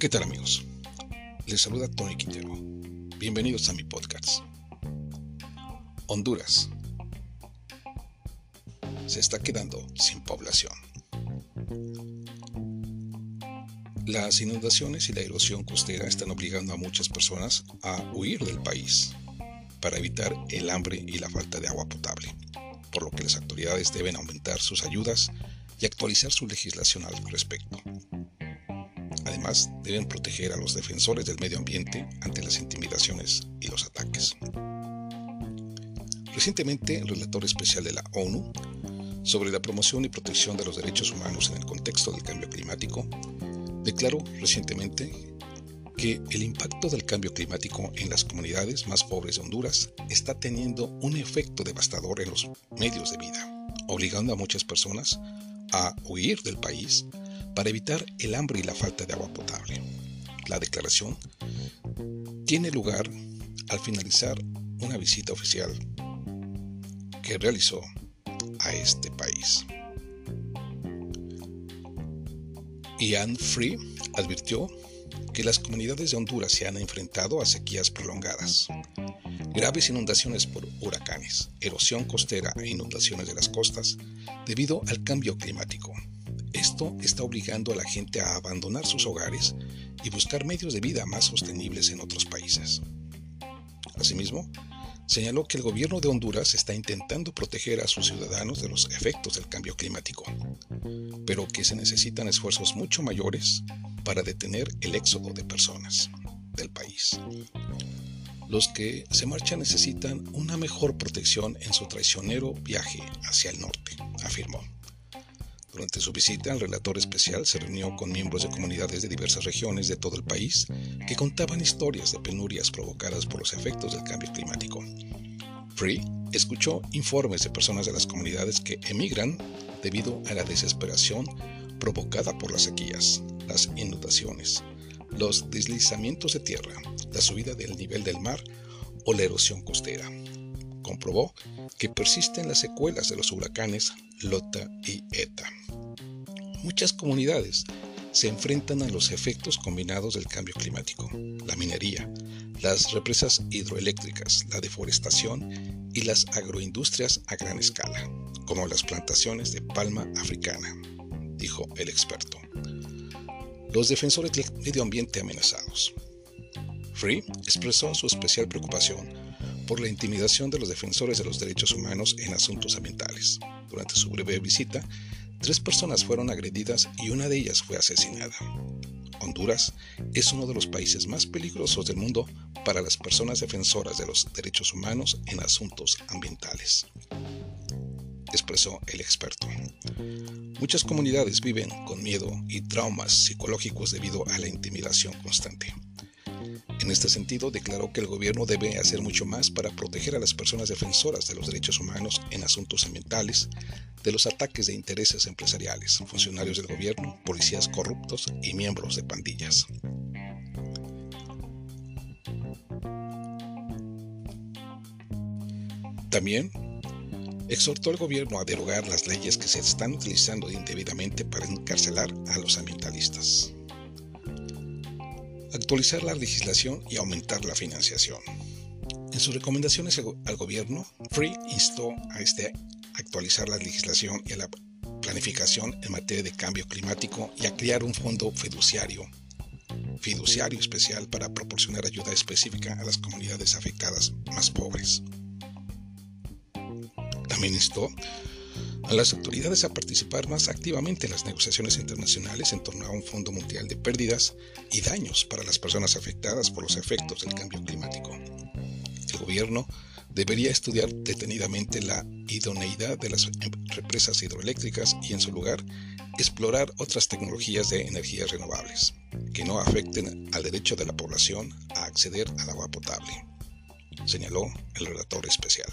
¿Qué tal amigos? Les saluda Tony Quintero. Bienvenidos a mi podcast. Honduras se está quedando sin población. Las inundaciones y la erosión costera están obligando a muchas personas a huir del país para evitar el hambre y la falta de agua potable, por lo que las autoridades deben aumentar sus ayudas y actualizar su legislación al respecto. Además, deben proteger a los defensores del medio ambiente ante las intimidaciones y los ataques. Recientemente, el relator especial de la ONU sobre la promoción y protección de los derechos humanos en el contexto del cambio climático declaró recientemente que el impacto del cambio climático en las comunidades más pobres de Honduras está teniendo un efecto devastador en los medios de vida, obligando a muchas personas a huir del país para evitar el hambre y la falta de agua potable. La declaración tiene lugar al finalizar una visita oficial que realizó a este país. Ian Free advirtió que las comunidades de Honduras se han enfrentado a sequías prolongadas, graves inundaciones por huracanes, erosión costera e inundaciones de las costas debido al cambio climático, esto está obligando a la gente a abandonar sus hogares y buscar medios de vida más sostenibles en otros países. Asimismo, señaló que el gobierno de Honduras está intentando proteger a sus ciudadanos de los efectos del cambio climático, pero que se necesitan esfuerzos mucho mayores para detener el éxodo de personas del país. Los que se marchan necesitan una mejor protección en su traicionero viaje hacia el norte, afirmó. Durante su visita, el relator especial se reunió con miembros de comunidades de diversas regiones de todo el país que contaban historias de penurias provocadas por los efectos del cambio climático. Free escuchó informes de personas de las comunidades que emigran debido a la desesperación provocada por las sequías, las inundaciones, los deslizamientos de tierra, la subida del nivel del mar o la erosión costera. Comprobó que persisten las secuelas de los huracanes Lota y Eta. Muchas comunidades se enfrentan a los efectos combinados del cambio climático, la minería, las represas hidroeléctricas, la deforestación y las agroindustrias a gran escala, como las plantaciones de palma africana, dijo el experto. Los defensores del medio ambiente amenazados. Free expresó su especial preocupación por la intimidación de los defensores de los derechos humanos en asuntos ambientales. Durante su breve visita, tres personas fueron agredidas y una de ellas fue asesinada. Honduras es uno de los países más peligrosos del mundo para las personas defensoras de los derechos humanos en asuntos ambientales, expresó el experto. Muchas comunidades viven con miedo y traumas psicológicos debido a la intimidación constante. En este sentido, declaró que el gobierno debe hacer mucho más para proteger a las personas defensoras de los derechos humanos en asuntos ambientales de los ataques de intereses empresariales, funcionarios del gobierno, policías corruptos y miembros de pandillas. También exhortó al gobierno a derogar las leyes que se están utilizando indebidamente para encarcelar a los ambientalistas actualizar la legislación y aumentar la financiación. En sus recomendaciones al gobierno, Free instó a este actualizar la legislación y a la planificación en materia de cambio climático y a crear un fondo fiduciario, fiduciario especial para proporcionar ayuda específica a las comunidades afectadas más pobres. Instó a las autoridades a participar más activamente en las negociaciones internacionales en torno a un Fondo Mundial de Pérdidas y Daños para las personas afectadas por los efectos del cambio climático. El gobierno debería estudiar detenidamente la idoneidad de las represas hidroeléctricas y en su lugar explorar otras tecnologías de energías renovables que no afecten al derecho de la población a acceder al agua potable, señaló el relator especial.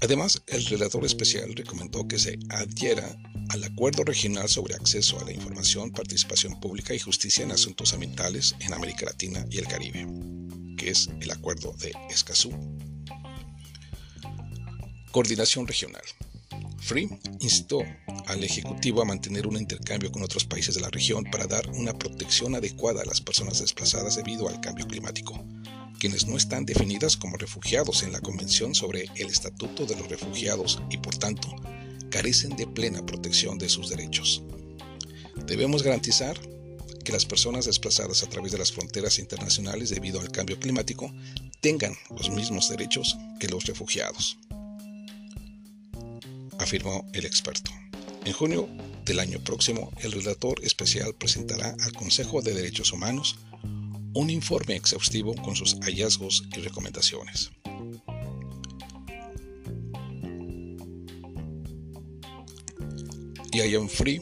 Además, el relator especial recomendó que se adhiera al Acuerdo Regional sobre Acceso a la Información, Participación Pública y Justicia en Asuntos Ambientales en América Latina y el Caribe, que es el Acuerdo de Escazú. Coordinación regional. Free instó al Ejecutivo a mantener un intercambio con otros países de la región para dar una protección adecuada a las personas desplazadas debido al cambio climático, quienes no están definidas como refugiados en la Convención sobre el Estatuto de los Refugiados y por tanto carecen de plena protección de sus derechos. Debemos garantizar que las personas desplazadas a través de las fronteras internacionales debido al cambio climático tengan los mismos derechos que los refugiados, afirmó el experto. En junio del año próximo, el relator especial presentará al Consejo de Derechos Humanos un informe exhaustivo con sus hallazgos y recomendaciones. Ian Free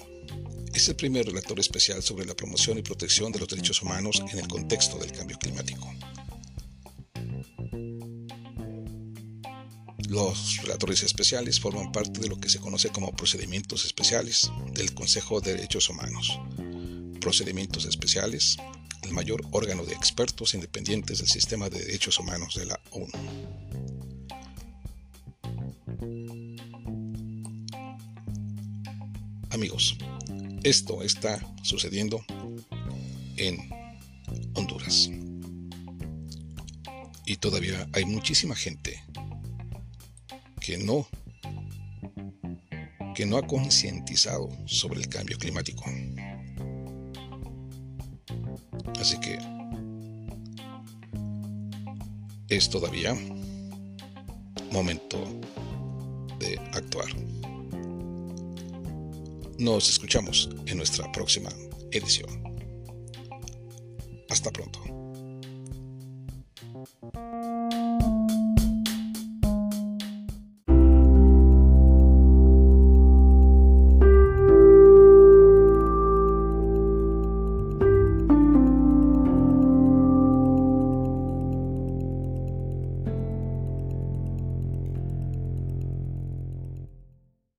es el primer relator especial sobre la promoción y protección de los derechos humanos en el contexto del cambio climático. Los relatores especiales forman parte de lo que se conoce como procedimientos especiales del Consejo de Derechos Humanos. Procedimientos especiales, el mayor órgano de expertos independientes del sistema de derechos humanos de la ONU. Amigos, esto está sucediendo en Honduras. Y todavía hay muchísima gente que no que no ha concientizado sobre el cambio climático. Así que es todavía momento de actuar. Nos escuchamos en nuestra próxima edición. Hasta pronto.